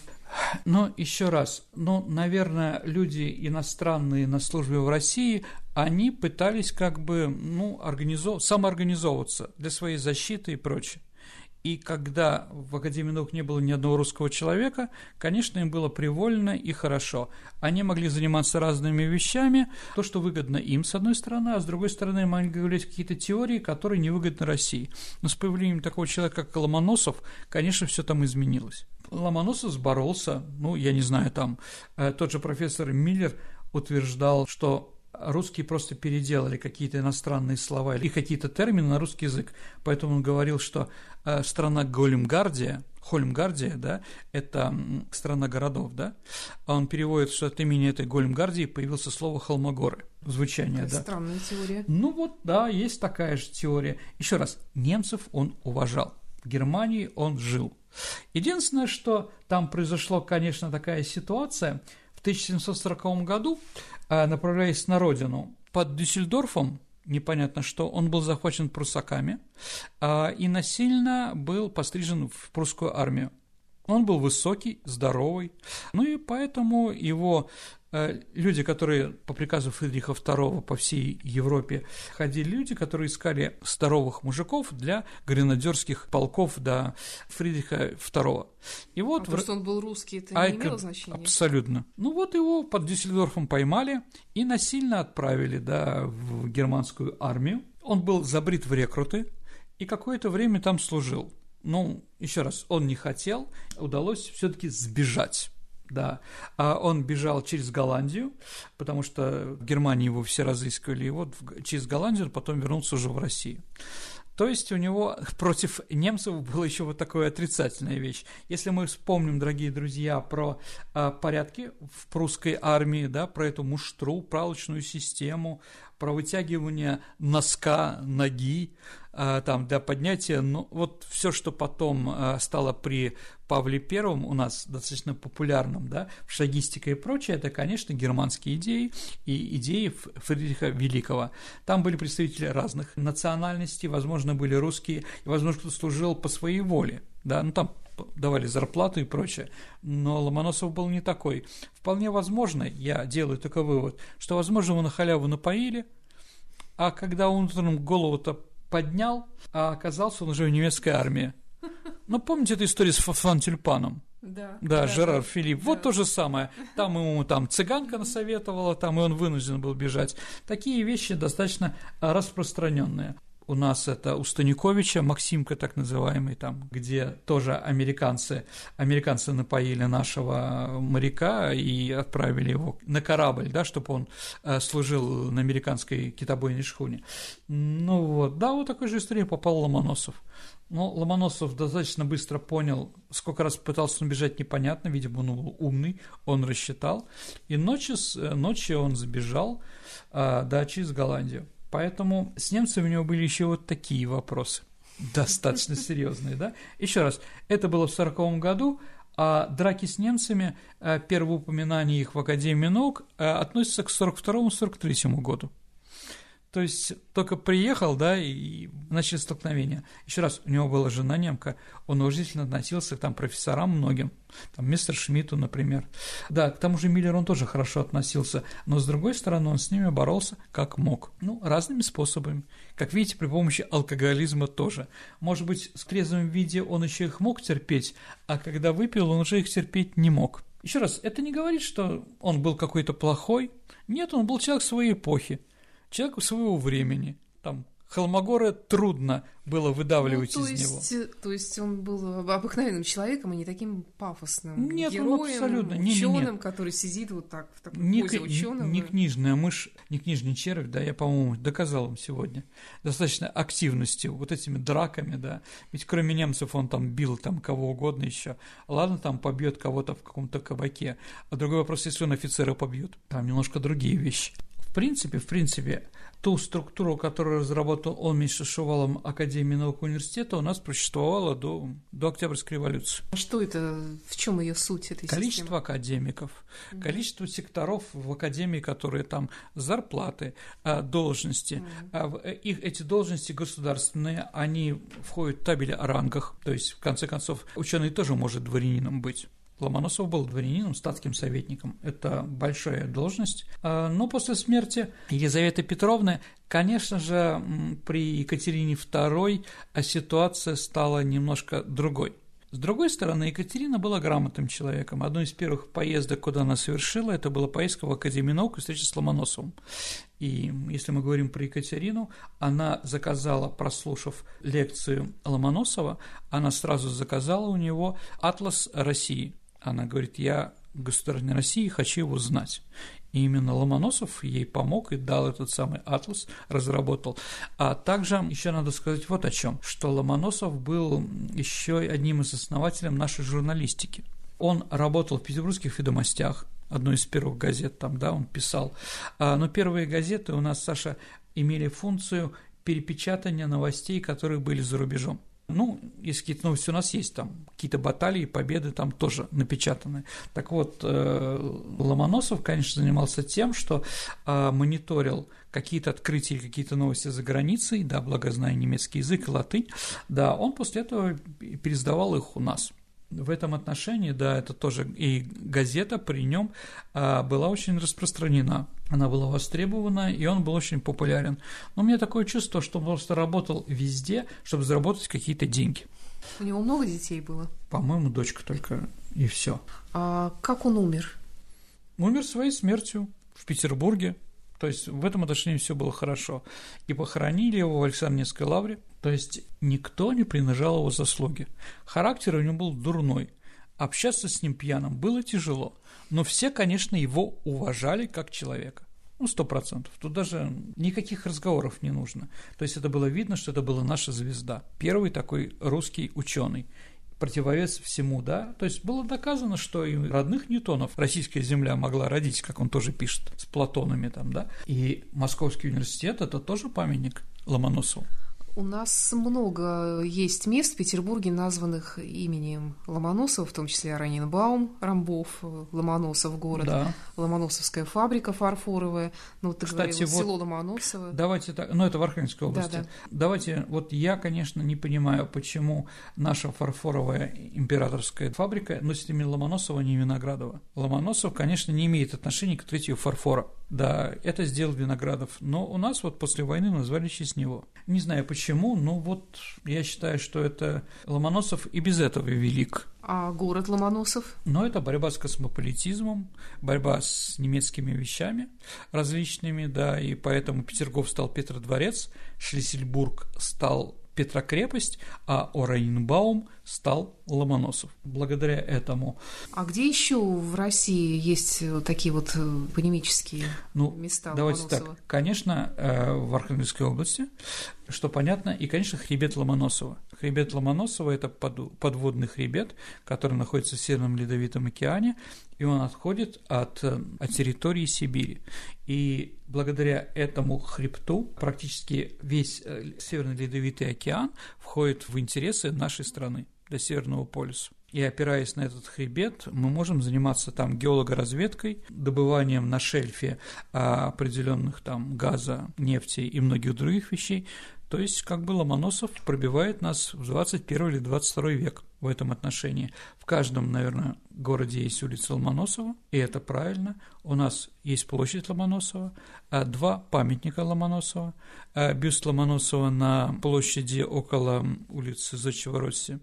Но еще раз, ну, наверное, люди иностранные на службе в России, они пытались как бы, ну, организов... самоорганизовываться для своей защиты и прочее. И когда в Академии наук не было ни одного русского человека, конечно, им было привольно и хорошо. Они могли заниматься разными вещами, то, что выгодно им, с одной стороны, а с другой стороны, могли говорить какие-то теории, которые невыгодны России. Но с появлением такого человека, как Ломоносов, конечно, все там изменилось. Ломоносов боролся, ну, я не знаю, там, э, тот же профессор Миллер утверждал, что русские просто переделали какие-то иностранные слова или какие-то термины на русский язык. Поэтому он говорил, что э, страна Големгардия, Хольмгардия, да, это страна городов, да, а он переводит, что от имени этой Големгардии появилось слово Холмогоры, звучание, Какая да. Странная теория. Ну вот, да, есть такая же теория. Еще раз, немцев он уважал, в Германии он жил. Единственное, что там произошло, конечно, такая ситуация, в 1740 году, э, направляясь на родину, под Дюссельдорфом, непонятно что, он был захвачен прусаками э, и насильно был пострижен в прусскую армию. Он был высокий, здоровый, ну и поэтому его Э, люди, которые по приказу Фридриха II по всей Европе ходили, люди, которые искали здоровых мужиков для гренадерских полков до Фридриха II. И вот а в... то, что он был русский, это а не имело значения? Абсолютно. Ну вот его под Дюссельдорфом поймали и насильно отправили да, в германскую армию. Он был забрит в рекруты и какое-то время там служил. Ну, еще раз, он не хотел, удалось все-таки сбежать да. А он бежал через Голландию, потому что в Германии его все разыскивали, и вот через Голландию потом вернулся уже в Россию. То есть у него (laughs) против немцев была еще вот такая отрицательная вещь. Если мы вспомним, дорогие друзья, про э, порядки в прусской армии, да, про эту муштру, пралочную систему, про вытягивание носка ноги, там, для поднятия, ну, вот все, что потом э, стало при Павле Первом у нас достаточно популярным, да, шагистика и прочее, это, конечно, германские идеи и идеи Фридриха Великого. Там были представители разных национальностей, возможно, были русские, и, возможно, кто служил по своей воле, да, ну, там давали зарплату и прочее. Но Ломоносов был не такой. Вполне возможно, я делаю такой вывод, что, возможно, его на халяву напоили, а когда утром голову-то поднял, а оказался он уже в немецкой армии. Ну, помните эту историю с Фан Тюльпаном? Да, да, да Жерар да, Филипп. Да. Вот то же самое. Там ему там цыганка насоветовала, там и он вынужден был бежать. Такие вещи достаточно распространенные. У нас это у Станиковича, Максимка так называемый, там, где тоже американцы, американцы напоили нашего моряка и отправили его на корабль, да, чтобы он э, служил на американской китобойной шхуне. Ну вот, да, вот такой же истории попал Ломоносов. Но Ломоносов достаточно быстро понял, сколько раз пытался он бежать, непонятно, видимо, он был умный, он рассчитал, и ночью, ночью он забежал а, до через Голландию. Поэтому с немцами у него были еще вот такие вопросы, (laughs) достаточно серьезные, да. Еще раз, это было в сороковом году, а драки с немцами, а, первое упоминание их в Академии наук, а, относятся к 42-43 году. То есть только приехал, да, и начали столкновения. Еще раз, у него была жена немка, он уважительно относился к там профессорам многим, там мистер Шмидту, например. Да, к тому же Миллер он тоже хорошо относился, но с другой стороны он с ними боролся как мог. Ну, разными способами. Как видите, при помощи алкоголизма тоже. Может быть, в трезвом виде он еще их мог терпеть, а когда выпил, он уже их терпеть не мог. Еще раз, это не говорит, что он был какой-то плохой. Нет, он был человек своей эпохи человеку своего времени. Там Холмогора трудно было выдавливать ну, из есть, него. То есть он был обыкновенным человеком, а не таким пафосным Нет, героем, он абсолютно ученым, не, не, не. который сидит вот так в такой не, позе ученого. Не, не книжная мышь, не книжный червь, да, я, по-моему, доказал вам сегодня. Достаточно активностью, вот этими драками, да. Ведь кроме немцев он там бил там кого угодно еще. Ладно, там побьет кого-то в каком-то кабаке. А другой вопрос, если он офицера побьет. Там немножко другие вещи. В принципе, в принципе, ту структуру, которую разработал он вместе с Шувалом Академии наук университета, у нас просуществовала до, до Октябрьской революции. А что это, в чем ее суть этой Количество системы? академиков, mm-hmm. количество секторов в Академии, которые там зарплаты, а, должности. Mm-hmm. Их, эти должности государственные, они входят в табель о рангах, то есть, в конце концов, ученый тоже может дворянином быть. Ломоносов был дворянином, статским советником. Это большая должность. А, но после смерти Елизаветы Петровны, конечно же, при Екатерине II ситуация стала немножко другой. С другой стороны, Екатерина была грамотным человеком. Одной из первых поездок, куда она совершила, это была поездка в Академию наук и встреча с Ломоносовым. И если мы говорим про Екатерину, она заказала, прослушав лекцию Ломоносова, она сразу заказала у него «Атлас России», она говорит, я государственной России хочу его знать. И именно Ломоносов ей помог и дал этот самый атлас, разработал. А также еще надо сказать вот о чем, что Ломоносов был еще одним из основателей нашей журналистики. Он работал в петербургских ведомостях, одной из первых газет там, да, он писал. А, но первые газеты у нас, Саша, имели функцию перепечатания новостей, которые были за рубежом. Ну, если какие-то новости у нас есть, там какие-то баталии, победы там тоже напечатаны. Так вот, э, Ломоносов, конечно, занимался тем, что э, мониторил какие-то открытия или какие-то новости за границей, да, благо зная немецкий язык и латынь, да, он после этого пересдавал их у нас в этом отношении, да, это тоже и газета при нем а, была очень распространена, она была востребована, и он был очень популярен. Но у меня такое чувство, что он просто работал везде, чтобы заработать какие-то деньги. У него много детей было? По-моему, дочка только, и все. А как он умер? Умер своей смертью в Петербурге. То есть в этом отношении все было хорошо. И похоронили его в Александровской лавре. То есть никто не принижал его заслуги. Характер у него был дурной. Общаться с ним пьяным было тяжело. Но все, конечно, его уважали как человека. Ну, сто процентов. Тут даже никаких разговоров не нужно. То есть это было видно, что это была наша звезда. Первый такой русский ученый противовес всему, да. То есть было доказано, что и родных Ньютонов российская земля могла родить, как он тоже пишет, с Платонами там, да. И Московский университет – это тоже памятник Ломоносову. У нас много есть мест в Петербурге, названных именем Ломоносова, в том числе Раненбаум, Рамбов, Ломоносов город, да. Ломоносовская фабрика фарфоровая. Ну, вот ты Кстати, говорил, вот село Ломоносово. Давайте так, ну, это в Архангельской области. Да, да. Давайте, вот я, конечно, не понимаю, почему наша фарфоровая императорская фабрика носит имя Ломоносова, а не Виноградова. Ломоносов, конечно, не имеет отношения к третью фарфора. Да, это сделал Виноградов, но у нас вот после войны назвали в честь него. Не знаю почему, но вот я считаю, что это Ломоносов и без этого велик. А город Ломоносов? Но это борьба с космополитизмом, борьба с немецкими вещами различными, да, и поэтому Петергоф стал Петродворец, Шлиссельбург стал Петрокрепость, а Орайнбаум стал Ломоносов. Благодаря этому. А где еще в России есть такие вот э, полемические ну, места давайте Ломоносова? так. Конечно, э, в Архангельской области, что понятно, и, конечно, хребет Ломоносова. Хребет Ломоносова – это подводный хребет, который находится в Северном Ледовитом океане, и он отходит от, э, от территории Сибири. И благодаря этому хребту практически весь э, Северный Ледовитый океан входит в интересы нашей страны до Северного полюса. и опираясь на этот хребет, мы можем заниматься там геологоразведкой, добыванием на шельфе определенных там газа, нефти и многих других вещей. То есть, как бы Ломоносов пробивает нас в 21 или 22 век в этом отношении. В каждом, наверное, городе есть улица Ломоносова, и это правильно. У нас есть площадь Ломоносова, а два памятника Ломоносова, а бюст Ломоносова на площади около улицы Зодчего-Росси,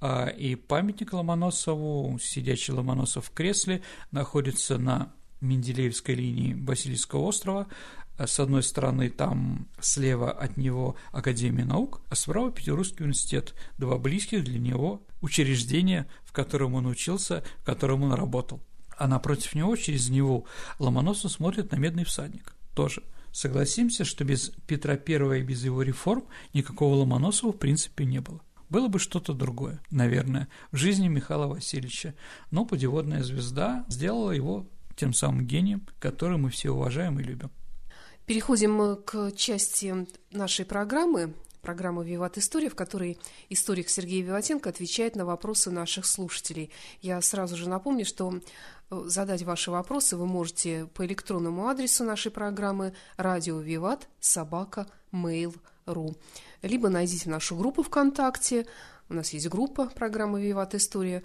а, и памятник Ломоносову, сидящий Ломоносов в кресле, находится на Менделеевской линии Васильевского острова. С одной стороны, там слева от него Академия наук, а справа Петербургский университет. Два близких для него учреждения, в котором он учился, в котором он работал. А напротив него, через него, Ломоносов смотрит на медный всадник. Тоже. Согласимся, что без Петра I и без его реформ никакого Ломоносова в принципе не было. Было бы что-то другое, наверное, в жизни Михаила Васильевича, но путеводная звезда сделала его тем самым гением, который мы все уважаем и любим. Переходим к части нашей программы, программы «Виват История», в которой историк Сергей Виватенко отвечает на вопросы наших слушателей. Я сразу же напомню, что э, задать ваши вопросы вы можете по электронному адресу нашей программы радио «Виват» собака mail.ru либо найдите нашу группу ВКонтакте, у нас есть группа программы «Виват История».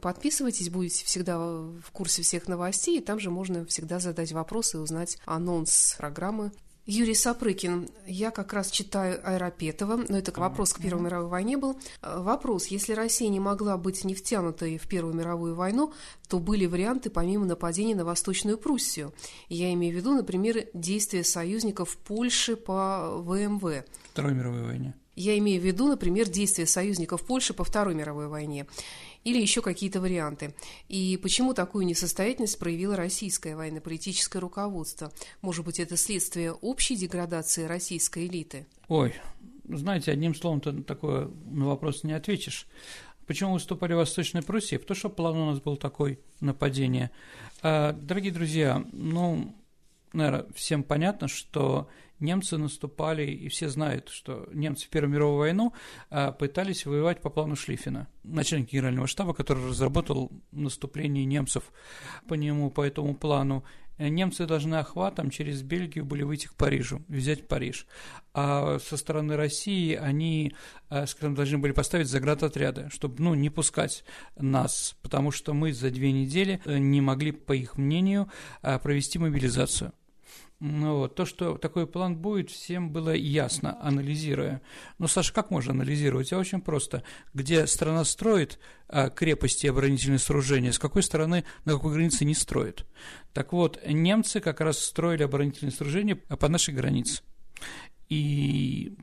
Подписывайтесь, будете всегда в курсе всех новостей, и там же можно всегда задать вопросы и узнать анонс программы Юрий Сапрыкин, я как раз читаю Айропетова, но это вопрос к Первой мировой войне был. Э, вопрос, если Россия не могла быть не втянутой в Первую мировую войну, то были варианты помимо нападения на Восточную Пруссию. Я имею в виду, например, действия союзников Польши по ВМВ. Второй мировой войне. Я имею в виду, например, действия союзников Польши по Второй мировой войне или еще какие-то варианты. И почему такую несостоятельность проявило российское военно-политическое руководство? Может быть, это следствие общей деградации российской элиты? Ой, знаете, одним словом ты такое на вопрос не ответишь. Почему выступали в Восточной Пруссии? Потому что план у нас был такой нападение. А, дорогие друзья, ну, наверное, всем понятно, что немцы наступали, и все знают, что немцы в Первую мировую войну а, пытались воевать по плану Шлиффена, начальник генерального штаба, который разработал наступление немцев по нему, по этому плану. Немцы должны охватом через Бельгию были выйти к Парижу, взять Париж. А со стороны России они, а, скажем, должны были поставить заградотряды, чтобы ну, не пускать нас, потому что мы за две недели э, не могли, по их мнению, провести мобилизацию. Ну, вот, то, что такой план будет, всем было ясно, анализируя. Но, Саша, как можно анализировать? А очень просто. Где страна строит а, крепости и оборонительные сооружения, с какой стороны, на какой границе не строит. Так вот, немцы как раз строили оборонительные сооружения по нашей границе. И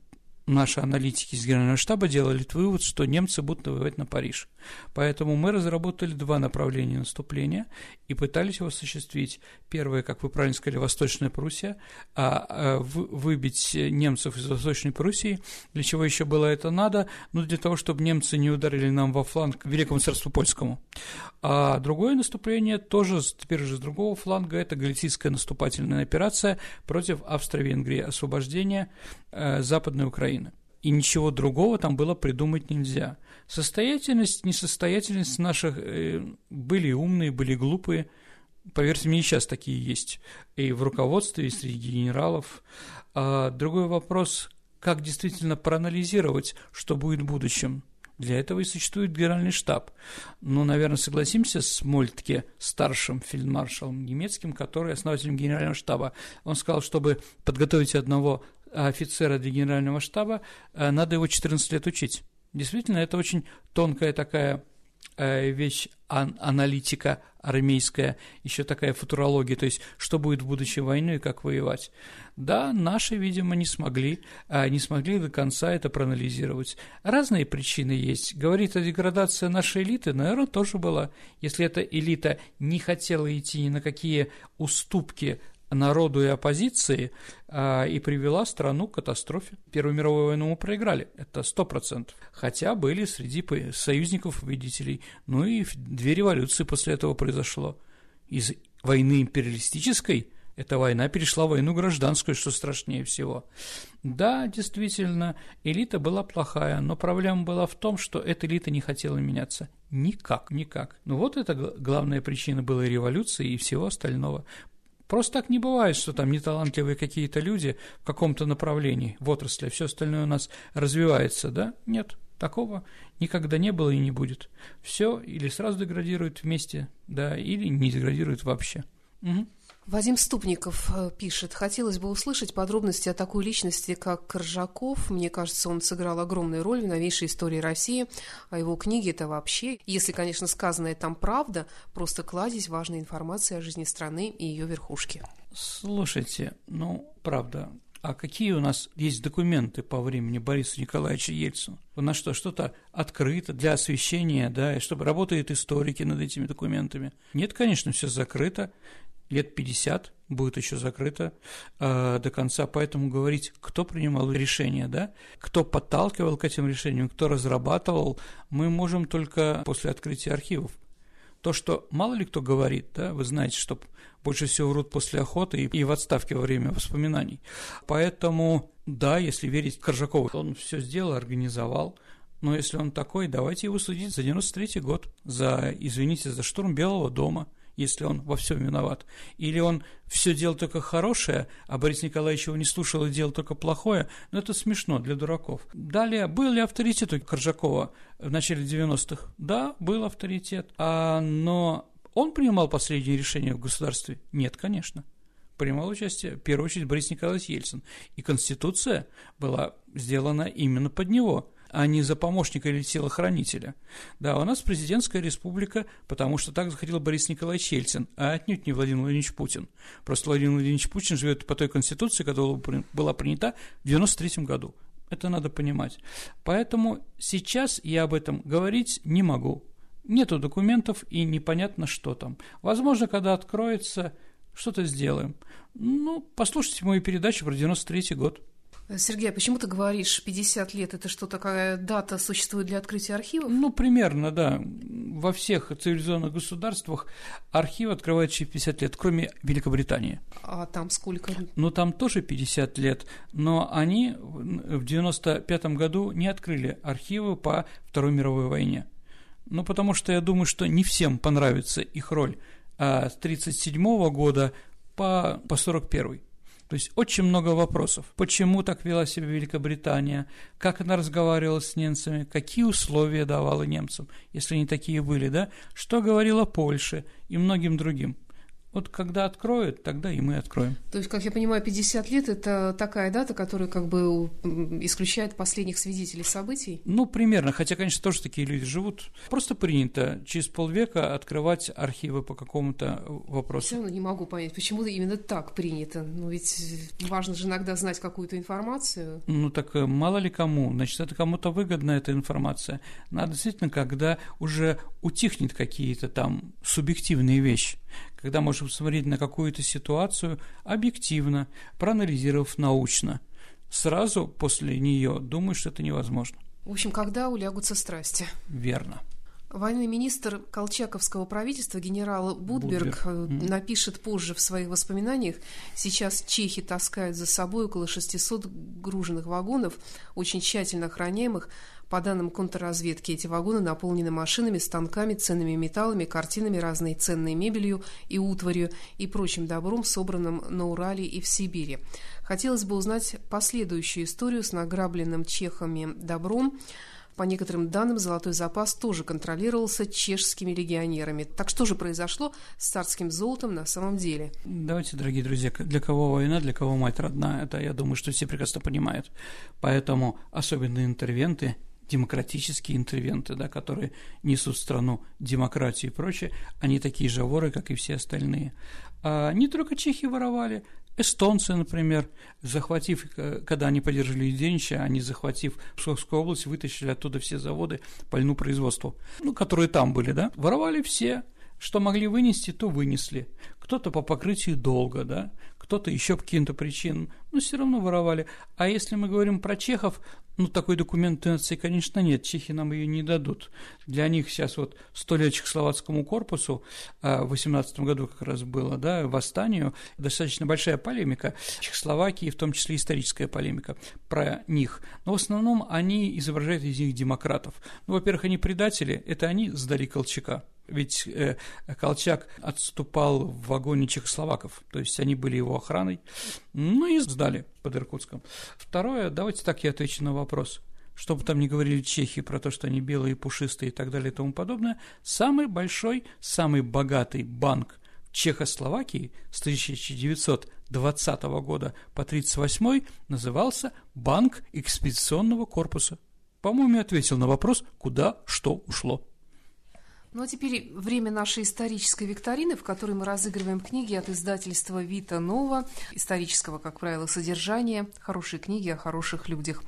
наши аналитики из Генерального штаба делали вывод, что немцы будут воевать на Париж. Поэтому мы разработали два направления наступления и пытались его осуществить. Первое, как вы правильно сказали, Восточная Пруссия, а, а выбить немцев из Восточной Пруссии. Для чего еще было это надо? Ну, для того, чтобы немцы не ударили нам во фланг Великому царству польскому. А другое наступление тоже теперь уже с другого фланга, это галицийская наступательная операция против Австро-Венгрии, освобождение Западной Украины и ничего другого там было придумать нельзя. Состоятельность, несостоятельность наших э, были умные, были глупые. Поверьте мне, сейчас такие есть. И в руководстве, и среди генералов. А другой вопрос, как действительно проанализировать, что будет в будущем. Для этого и существует генеральный штаб. Ну, наверное, согласимся с Мольтке, старшим фельдмаршалом немецким, который основателем генерального штаба. Он сказал, чтобы подготовить одного офицера для генерального штаба, э, надо его 14 лет учить. Действительно, это очень тонкая такая э, вещь, аналитика армейская, еще такая футурология, то есть что будет в будущей войне и как воевать. Да, наши, видимо, не смогли, а не смогли до конца это проанализировать. Разные причины есть. Говорит о деградации нашей элиты, наверное, тоже была. Если эта элита не хотела идти ни на какие уступки народу и оппозиции а, и привела страну к катастрофе. Первую мировую войну мы проиграли, это сто процентов. Хотя были среди союзников победителей. Ну и две революции после этого произошло. Из войны империалистической, Эта война перешла в войну гражданскую, что страшнее всего. Да, действительно, элита была плохая, но проблема была в том, что эта элита не хотела меняться. Никак, никак. Ну вот это главная причина была революции и всего остального. Просто так не бывает, что там неталантливые какие-то люди в каком-то направлении, в отрасли, все остальное у нас развивается, да? Нет, такого никогда не было и не будет. Все или сразу деградирует вместе, да, или не деградирует вообще. Угу. Вадим Ступников э, пишет, хотелось бы услышать подробности о такой личности, как Коржаков. Мне кажется, он сыграл огромную роль в новейшей истории России, а его книги это вообще, если, конечно, сказанное там правда, просто кладезь важной информации о жизни страны и ее верхушки. Слушайте, ну, правда, а какие у нас есть документы по времени Бориса Николаевича Ельцина? У нас что, что-то открыто для освещения, да, и чтобы работают историки над этими документами? Нет, конечно, все закрыто лет 50 будет еще закрыто э, до конца, поэтому говорить, кто принимал решения, да, кто подталкивал к этим решениям, кто разрабатывал, мы можем только после открытия архивов. То, что мало ли кто говорит, да, вы знаете, что больше всего врут после охоты и, и в отставке во время воспоминаний. Поэтому, да, если верить Коржакову, он все сделал, организовал, но если он такой, давайте его судить за 93 год, за, извините, за штурм Белого дома – если он во всем виноват. Или он все делал только хорошее, а Борис Николаевич его не слушал и делал только плохое, но это смешно для дураков. Далее, был ли авторитет у Коржакова в начале 90-х? Да, был авторитет. А, но он принимал последние решения в государстве? Нет, конечно принимал участие, в первую очередь, Борис Николаевич Ельцин. И Конституция была сделана именно под него а не за помощника или телохранителя. Да, у нас президентская республика, потому что так захотел Борис Николаевич Ельцин, а отнюдь не Владимир Владимирович Путин. Просто Владимир Владимирович Путин живет по той конституции, которая была принята в 93 году. Это надо понимать. Поэтому сейчас я об этом говорить не могу. Нету документов и непонятно, что там. Возможно, когда откроется, что-то сделаем. Ну, послушайте мою передачу про 93 год. Сергей, а почему ты говоришь 50 лет? Это что, такая дата существует для открытия архивов? Ну, примерно, да. Во всех цивилизованных государствах архив открывают через 50 лет, кроме Великобритании. А там сколько? Ну, там тоже 50 лет, но они в 95 году не открыли архивы по Второй мировой войне. Ну, потому что я думаю, что не всем понравится их роль а с 1937 года по, по 41 то есть очень много вопросов. Почему так вела себя Великобритания, как она разговаривала с немцами, какие условия давала немцам, если они такие были, да, что говорила Польша и многим другим. Вот когда откроют, тогда и мы откроем. То есть, как я понимаю, 50 лет – это такая дата, которая как бы исключает последних свидетелей событий? Ну, примерно, хотя, конечно, тоже такие люди живут. Просто принято через полвека открывать архивы по какому-то вопросу. Все равно не могу понять, почему именно так принято. Ну, ведь важно же иногда знать какую-то информацию. Ну, так э, мало ли кому. Значит, это кому-то выгодна эта информация. Надо действительно, когда уже утихнет какие-то там субъективные вещи, когда можем смотреть на какую-то ситуацию объективно, проанализировав научно. Сразу после нее думаю, что это невозможно. В общем, когда улягутся страсти. Верно. Военный министр Колчаковского правительства генерал Будберг, Будберг. напишет позже в своих воспоминаниях, сейчас чехи таскают за собой около 600 груженных вагонов, очень тщательно охраняемых, по данным контрразведки, эти вагоны наполнены машинами, станками, ценными металлами, картинами, разной ценной мебелью и утварью и прочим добром, собранным на Урале и в Сибири. Хотелось бы узнать последующую историю с награбленным чехами добром. По некоторым данным, золотой запас тоже контролировался чешскими легионерами. Так что же произошло с царским золотом на самом деле? Давайте, дорогие друзья, для кого война, для кого мать родная, это, я думаю, что все прекрасно понимают. Поэтому особенно интервенты демократические интервенты, да, которые несут в страну демократию и прочее, они такие же воры, как и все остальные. А не только чехи воровали, эстонцы, например, захватив, когда они поддержали Юденича, они, захватив Псковскую область, вытащили оттуда все заводы по льну производству, ну, которые там были, да, воровали все, что могли вынести, то вынесли. Кто-то по покрытию долга, да, кто-то еще по каким-то причинам, но все равно воровали. А если мы говорим про чехов, ну, такой документации, конечно, нет, чехи нам ее не дадут. Для них сейчас вот сто лет Чехословацкому корпусу, а, в 18 году как раз было, да, восстанию, достаточно большая полемика Чехословакии, в том числе историческая полемика про них. Но в основном они изображают из них демократов. Ну, во-первых, они предатели, это они сдали Колчака ведь э, Колчак отступал в вагоне чехословаков, то есть они были его охраной, ну и сдали под Иркутском. Второе, давайте так я отвечу на вопрос. Что бы там ни говорили чехи про то, что они белые, пушистые и так далее и тому подобное, самый большой, самый богатый банк Чехословакии с 1920 года по 1938 назывался Банк экспедиционного корпуса. По-моему, я ответил на вопрос, куда что ушло. Ну а теперь время нашей исторической викторины, в которой мы разыгрываем книги от издательства Вита Нова, исторического, как правило, содержания, хорошие книги о хороших людях.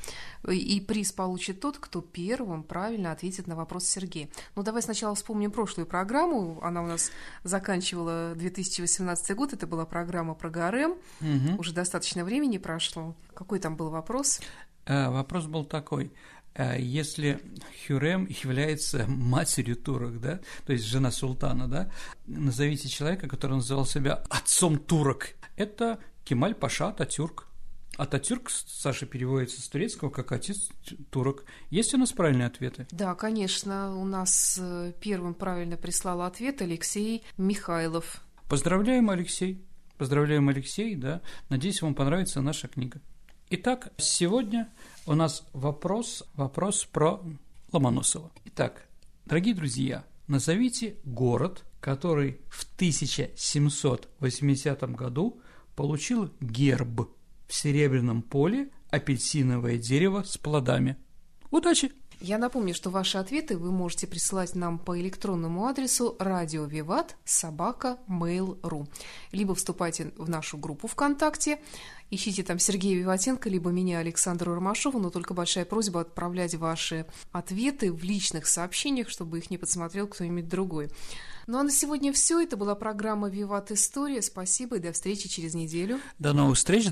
И приз получит тот, кто первым правильно ответит на вопрос Сергея. Ну давай сначала вспомним прошлую программу. Она у нас заканчивала 2018 год. Это была программа про ГРМ. Угу. Уже достаточно времени прошло. Какой там был вопрос? А, вопрос был такой. А если Хюрем является (laughs) матерью турок, да, то есть жена султана, да, назовите человека, который называл себя отцом турок. Это Кемаль Паша Ататюрк. Ататюрк, Саша, переводится с турецкого как отец турок. Есть у нас правильные ответы? Да, конечно. У нас э, первым правильно прислал ответ Алексей Михайлов. Поздравляем, Алексей. Поздравляем, Алексей, да. Надеюсь, вам понравится наша книга. Итак, сегодня у нас вопрос, вопрос про Ломоносова. Итак, дорогие друзья, назовите город, который в 1780 году получил герб в серебряном поле апельсиновое дерево с плодами. Удачи! Я напомню, что ваши ответы вы можете присылать нам по электронному адресу радио собака mail.ru либо вступайте в нашу группу ВКонтакте, ищите там Сергея Виватенко, либо меня, Александру Ромашову, но только большая просьба отправлять ваши ответы в личных сообщениях, чтобы их не подсмотрел кто-нибудь другой. Ну а на сегодня все. Это была программа «Виват История». Спасибо и до встречи через неделю. До новых встреч.